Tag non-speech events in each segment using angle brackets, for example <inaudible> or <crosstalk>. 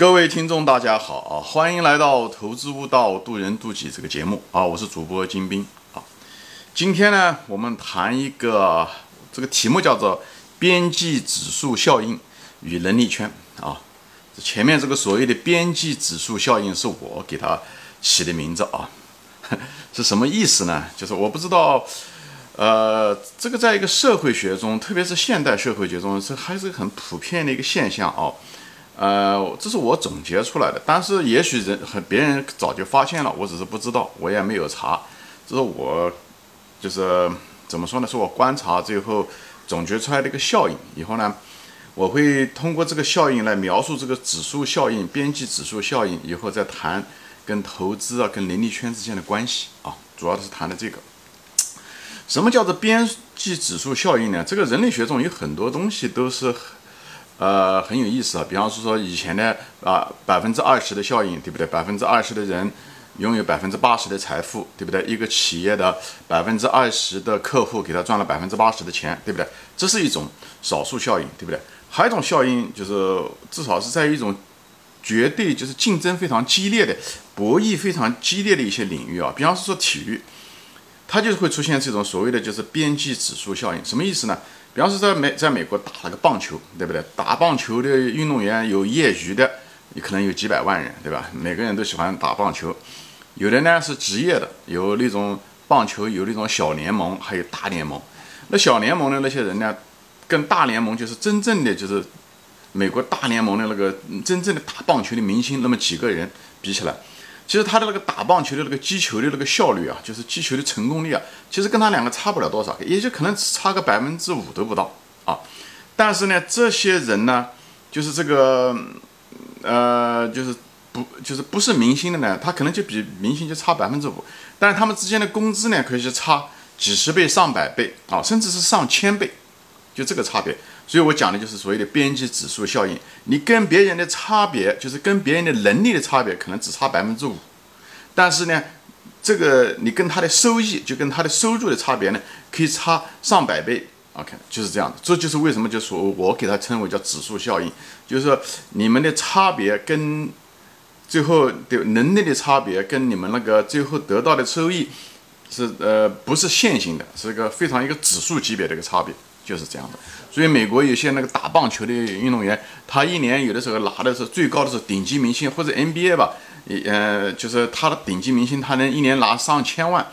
各位听众，大家好啊！欢迎来到《投资悟道，渡人渡己》这个节目啊！我是主播金兵啊。今天呢，我们谈一个这个题目叫做“边际指数效应与能力圈”啊。前面这个所谓的边际指数效应是我给它起的名字啊，<laughs> 是什么意思呢？就是我不知道，呃，这个在一个社会学中，特别是现代社会学中，是还是很普遍的一个现象啊。呃，这是我总结出来的，但是也许人和别人早就发现了，我只是不知道，我也没有查。这是我就是怎么说呢？是我观察最后总结出来的一个效应。以后呢，我会通过这个效应来描述这个指数效应、边际指数效应，以后再谈跟投资啊、跟能力圈之间的关系啊，主要是谈的这个。什么叫做边际指数效应呢？这个人类学中有很多东西都是。呃，很有意思啊。比方说，说以前的啊，百分之二十的效应，对不对？百分之二十的人拥有百分之八十的财富，对不对？一个企业的百分之二十的客户给他赚了百分之八十的钱，对不对？这是一种少数效应，对不对？还有一种效应，就是至少是在一种绝对就是竞争非常激烈的、博弈非常激烈的一些领域啊。比方说说体育，它就会出现这种所谓的就是边际指数效应，什么意思呢？比方说，在美，在美国打了个棒球，对不对？打棒球的运动员有业余的，你可能有几百万人，对吧？每个人都喜欢打棒球。有的呢是职业的，有那种棒球有那种小联盟，还有大联盟。那小联盟的那些人呢，跟大联盟就是真正的就是美国大联盟的那个真正的打棒球的明星，那么几个人比起来。其实他的那个打棒球的那个击球的那个效率啊，就是击球的成功率啊，其实跟他两个差不了多少，也就可能只差个百分之五都不到啊。但是呢，这些人呢，就是这个，呃，就是不就是不是明星的呢，他可能就比明星就差百分之五，但是他们之间的工资呢，可以是差几十倍、上百倍啊，甚至是上千倍，就这个差别。所以我讲的就是所谓的边际指数效应，你跟别人的差别，就是跟别人的能力的差别，可能只差百分之五，但是呢，这个你跟他的收益，就跟他的收入的差别呢，可以差上百倍。OK，就是这样的，这就是为什么就说我给它称为叫指数效应，就是说你们的差别跟最后的能力的差别，跟你们那个最后得到的收益是呃不是线性的，是一个非常一个指数级别的一个差别。就是这样的，所以美国有些那个打棒球的运动员，他一年有的时候拿的是最高的是顶级明星或者 NBA 吧，呃，就是他的顶级明星，他能一年拿上千万，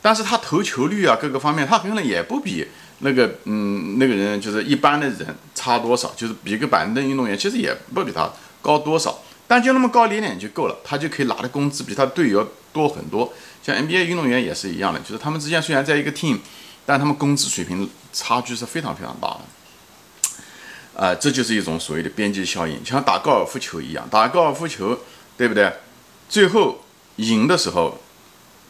但是他投球率啊各个方面，他可能也不比那个嗯那个人就是一般的人差多少，就是比个板凳运动员其实也不比他高多少，但就那么高一点点就够了，他就可以拿的工资比他队友多很多。像 NBA 运动员也是一样的，就是他们之间虽然在一个 team。但他们工资水平差距是非常非常大的，啊，这就是一种所谓的边际效应，像打高尔夫球一样，打高尔夫球，对不对？最后赢的时候，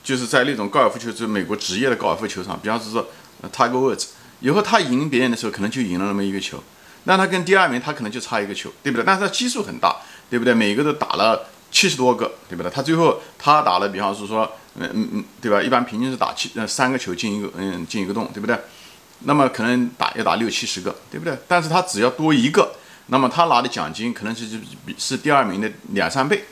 就是在那种高尔夫球，就美国职业的高尔夫球场，比方是说，Tiger Woods，以后他赢别人的时候，可能就赢了那么一个球，那他跟第二名他可能就差一个球，对不对？但是他基数很大，对不对？每个都打了七十多个，对不对？他最后他打了，比方是说。嗯嗯嗯，对吧？一般平均是打七呃三个球进一个嗯进一个洞，对不对？那么可能打要打六七十个，对不对？但是他只要多一个，那么他拿的奖金可能是比是第二名的两三倍，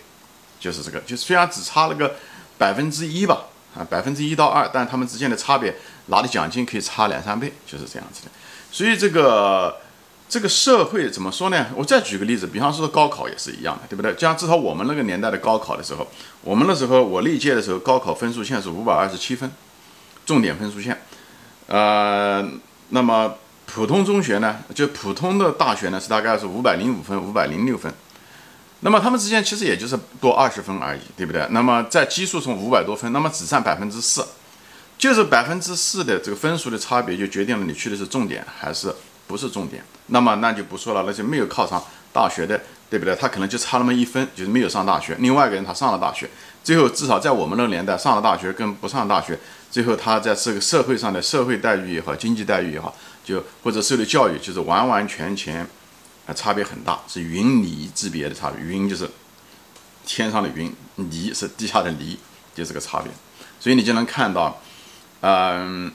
就是这个。就虽然只差了个百分之一吧，啊百分之一到二，但他们之间的差别拿的奖金可以差两三倍，就是这样子的。所以这个。这个社会怎么说呢？我再举个例子，比方说高考也是一样的，对不对？像至少我们那个年代的高考的时候，我们那时候我历届的时候，高考分数线是五百二十七分，重点分数线。呃，那么普通中学呢，就普通的大学呢是大概是五百零五分、五百零六分。那么他们之间其实也就是多二十分而已，对不对？那么在基数从五百多分，那么只占百分之四，就是百分之四的这个分数的差别，就决定了你去的是重点还是。不是重点，那么那就不说了。那些没有考上大学的，对不对？他可能就差那么一分，就是没有上大学。另外一个人他上了大学，最后至少在我们那个年代，上了大学跟不上大学，最后他在这个社会上的社会待遇也好，经济待遇也好，就或者受的教育，就是完完全全啊差别很大，是云泥之别的差别。云就是天上的云，泥是地下的泥，就这个差别。所以你就能看到，嗯。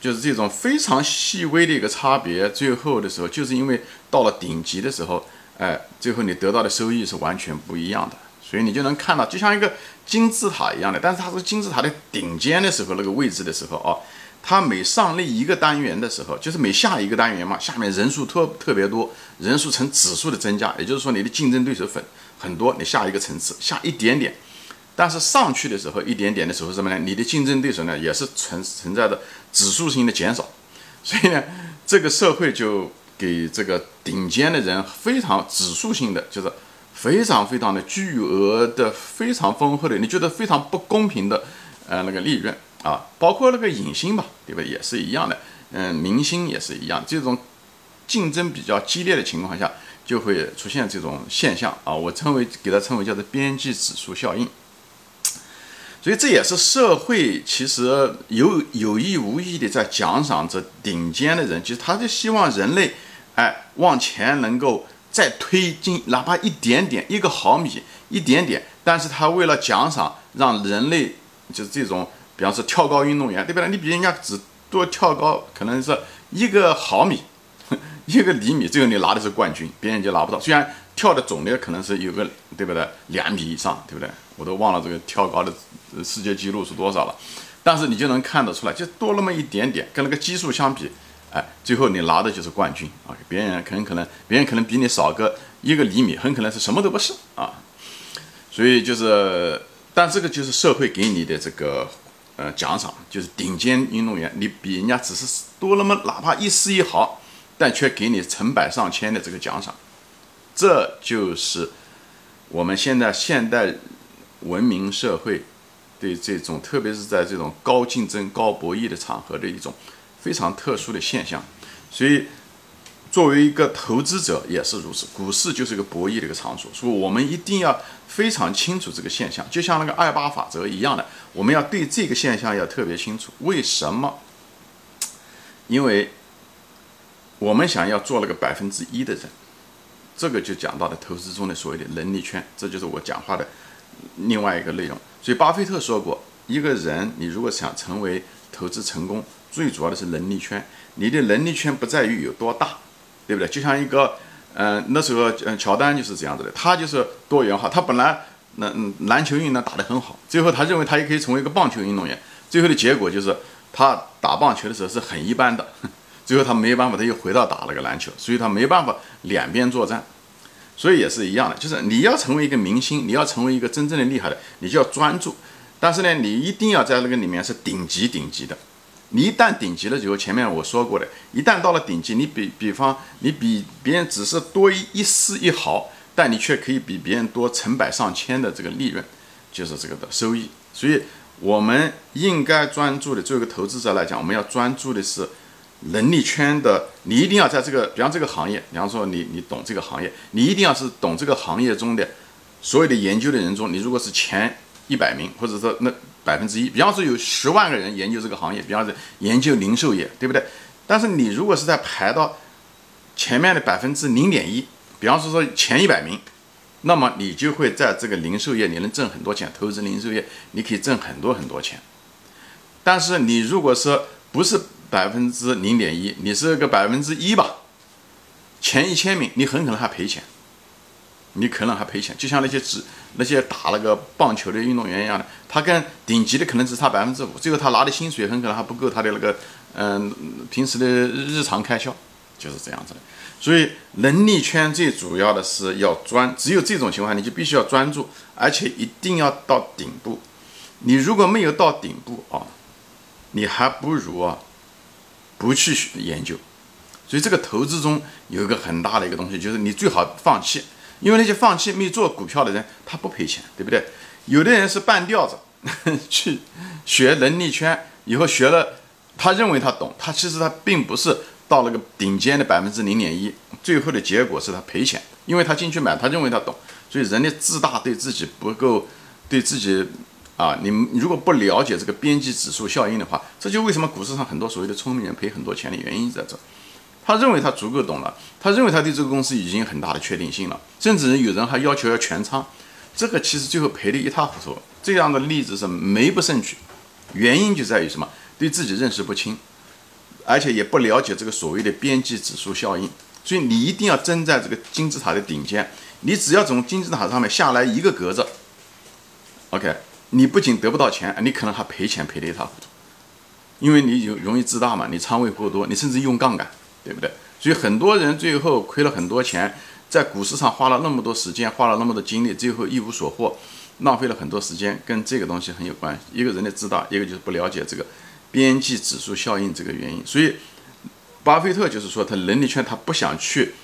就是这种非常细微的一个差别，最后的时候，就是因为到了顶级的时候，哎，最后你得到的收益是完全不一样的。所以你就能看到，就像一个金字塔一样的，但是它是金字塔的顶尖的时候，那个位置的时候啊，它每上立一个单元的时候，就是每下一个单元嘛，下面人数特特别多，人数呈指数的增加，也就是说你的竞争对手很很多，你下一个层次下一点点，但是上去的时候一点点的时候什么呢？你的竞争对手呢也是存存在的指数性的减少，所以呢，这个社会就给这个顶尖的人非常指数性的就是。非常非常的巨额的、非常丰厚的，你觉得非常不公平的，呃，那个利润啊，包括那个影星吧，对吧？也是一样的，嗯，明星也是一样，这种竞争比较激烈的情况下，就会出现这种现象啊。我称为给它称为叫做边际指数效应。所以这也是社会其实有有意无意的在奖赏着顶尖的人，其实他就希望人类，哎，往前能够。再推进，哪怕一点点，一个毫米，一点点，但是他为了奖赏，让人类就是这种，比方说跳高运动员，对不对？你比人家只多跳高，可能是一个毫米，<laughs> 一个厘米，最后你拿的是冠军，别人就拿不到。虽然跳的总的可能是有个，对不对？两米以上，对不对？我都忘了这个跳高的世界纪录是多少了，但是你就能看得出来，就多那么一点点，跟那个基数相比。哎，最后你拿的就是冠军啊！别人很可能，别人可能比你少个一个厘米，很可能是什么都不是啊。所以就是，但这个就是社会给你的这个呃奖赏，就是顶尖运动员，你比人家只是多那么哪怕一丝一毫，但却给你成百上千的这个奖赏。这就是我们现在现代文明社会对这种，特别是在这种高竞争、高博弈的场合的一种。非常特殊的现象，所以作为一个投资者也是如此。股市就是一个博弈的一个场所，所以我们一定要非常清楚这个现象，就像那个二八法则一样的，我们要对这个现象要特别清楚。为什么？因为我们想要做那个百分之一的人，这个就讲到了投资中的所谓的能力圈，这就是我讲话的另外一个内容。所以巴菲特说过，一个人你如果想成为投资成功，最主要的是能力圈，你的能力圈不在于有多大，对不对？就像一个，嗯，那时候，嗯，乔丹就是这样子的，他就是多元化。他本来那篮球运动打得很好，最后他认为他也可以成为一个棒球运动员。最后的结果就是他打棒球的时候是很一般的，<laughs> 最后他没办法，他又回到打那个篮球，所以他没办法两边作战。所以也是一样的，就是你要成为一个明星，你要成为一个真正的厉害的，你就要专注。但是呢，你一定要在那个里面是顶级顶级的。你一旦顶级了之后，前面我说过的，一旦到了顶级，你比比方你比别人只是多一一丝一毫，但你却可以比别人多成百上千的这个利润，就是这个的收益。所以我们应该专注的，作为一个投资者来讲，我们要专注的是能力圈的。你一定要在这个，比方这个行业，比方说你你懂这个行业，你一定要是懂这个行业中的所有的研究的人中，你如果是前一百名，或者说那。百分之一，比方说有十万个人研究这个行业，比方说研究零售业，对不对？但是你如果是在排到前面的百分之零点一，比方说说前一百名，那么你就会在这个零售业你能挣很多钱，投资零售业你可以挣很多很多钱。但是你如果说不是百分之零点一，你是个百分之一吧，前一千名你很可能还赔钱。你可能还赔钱，就像那些只那些打那个棒球的运动员一样的，他跟顶级的可能只差百分之五，最后他拿的薪水很可能还不够他的那个嗯平时的日常开销，就是这样子的。所以能力圈最主要的是要专，只有这种情况你就必须要专注，而且一定要到顶部。你如果没有到顶部啊，你还不如啊不去研究。所以这个投资中有一个很大的一个东西，就是你最好放弃。因为那些放弃没做股票的人，他不赔钱，对不对？有的人是半吊子 <laughs> 去学能力圈，以后学了，他认为他懂，他其实他并不是到那个顶尖的百分之零点一，最后的结果是他赔钱，因为他进去买，他认为他懂，所以人的自大对自己不够，对自己啊，你如果不了解这个边际指数效应的话，这就为什么股市上很多所谓的聪明人赔很多钱的原因在这。他认为他足够懂了，他认为他对这个公司已经很大的确定性了，甚至有人还要求要全仓，这个其实最后赔得一塌糊涂。这样的例子是没不胜举，原因就在于什么？对自己认识不清，而且也不了解这个所谓的边际指数效应。所以你一定要争在这个金字塔的顶尖。你只要从金字塔上面下来一个格子，OK，你不仅得不到钱，你可能还赔钱赔得一塌糊涂，因为你有容易自大嘛，你仓位过多，你甚至用杠杆，对不对？所以很多人最后亏了很多钱，在股市上花了那么多时间，花了那么多精力，最后一无所获，浪费了很多时间，跟这个东西很有关系。一个人的自大，一个就是不了解这个边际指数效应这个原因。所以，巴菲特就是说，他能力圈他不想去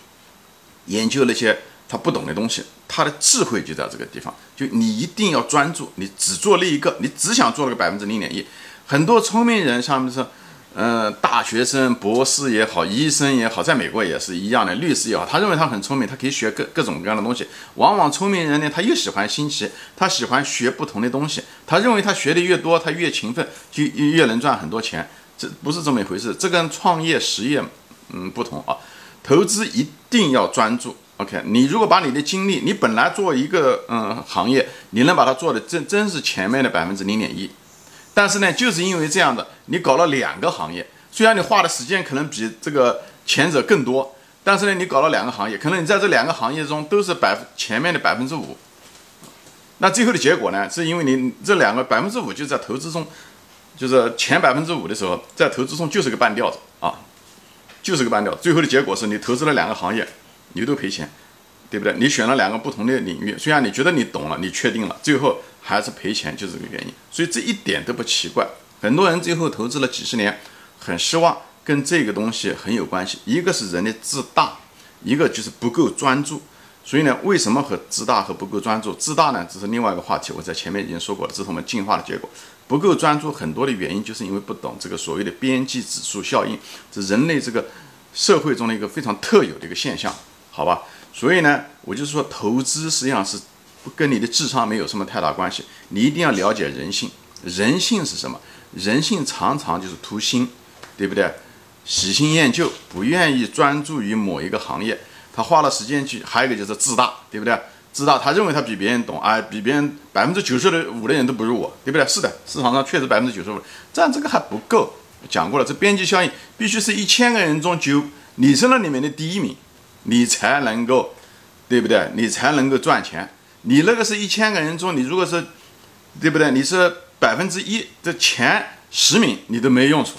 研究那些。他不懂的东西，他的智慧就在这个地方。就你一定要专注，你只做那一个，你只想做那个百分之零点一。很多聪明人，像是，嗯，大学生、博士也好，医生也好，在美国也是一样的，律师也好，他认为他很聪明，他可以学各各种各样的东西。往往聪明人呢，他又喜欢新奇，他喜欢学不同的东西。他认为他学的越多，他越勤奋，就越能赚很多钱。这不是这么一回事，这跟创业实业，嗯，不同啊。投资一定要专注。OK，你如果把你的精力，你本来做一个嗯行业，你能把它做的真真是前面的百分之零点一，但是呢，就是因为这样的，你搞了两个行业，虽然你花的时间可能比这个前者更多，但是呢，你搞了两个行业，可能你在这两个行业中都是百分前面的百分之五，那最后的结果呢，是因为你这两个百分之五就在投资中，就是前百分之五的时候，在投资中就是个半吊子啊，就是个半吊，最后的结果是你投资了两个行业。你都赔钱，对不对？你选了两个不同的领域，虽然你觉得你懂了，你确定了，最后还是赔钱，就是这个原因。所以这一点都不奇怪。很多人最后投资了几十年，很失望，跟这个东西很有关系。一个是人的自大，一个就是不够专注。所以呢，为什么和自大和不够专注？自大呢，这是另外一个话题。我在前面已经说过了，这是我们进化的结果。不够专注，很多的原因就是因为不懂这个所谓的边际指数效应，是人类这个社会中的一个非常特有的一个现象。好吧，所以呢，我就是说，投资实际上是不跟你的智商没有什么太大关系。你一定要了解人性，人性是什么？人性常常就是图新，对不对？喜新厌旧，不愿意专注于某一个行业。他花了时间去，还有一个就是自大，对不对？自大，他认为他比别人懂，啊，比别人百分之九十的五的人都不如我，对不对？是的，市场上确实百分之九十五，但这个还不够。讲过了，这边际效应必须是一千个人中九，你是那里面的第一名。你才能够，对不对？你才能够赚钱。你那个是一千个人中，你如果是，对不对？你是百分之一的前十名，你都没用处。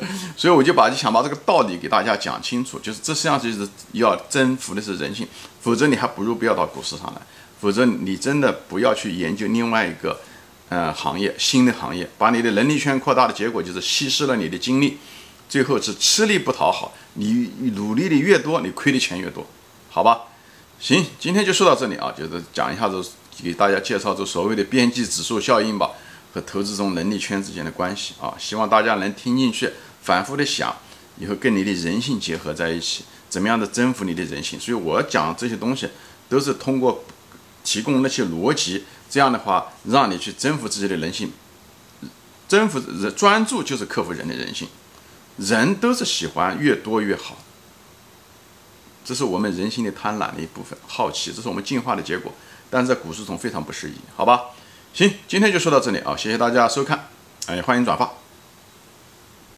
<laughs> 所以我就把就想把这个道理给大家讲清楚，就是这实际上就是要征服的是人性，否则你还不如不要到股市上来，否则你真的不要去研究另外一个，呃，行业新的行业，把你的能力圈扩大的结果就是稀释了你的精力。最后是吃力不讨好，你努力的越多，你亏的钱越多，好吧？行，今天就说到这里啊，就是讲一下子，给大家介绍这所谓的边际指数效应吧，和投资中能力圈之间的关系啊，希望大家能听进去，反复的想，以后跟你的人性结合在一起，怎么样的征服你的人性？所以我讲这些东西，都是通过提供那些逻辑，这样的话，让你去征服自己的人性，征服专注就是克服人的人性。人都是喜欢越多越好，这是我们人性的贪婪的一部分，好奇，这是我们进化的结果，但是在股市中非常不适宜，好吧？行，今天就说到这里啊，谢谢大家收看，哎，欢迎转发。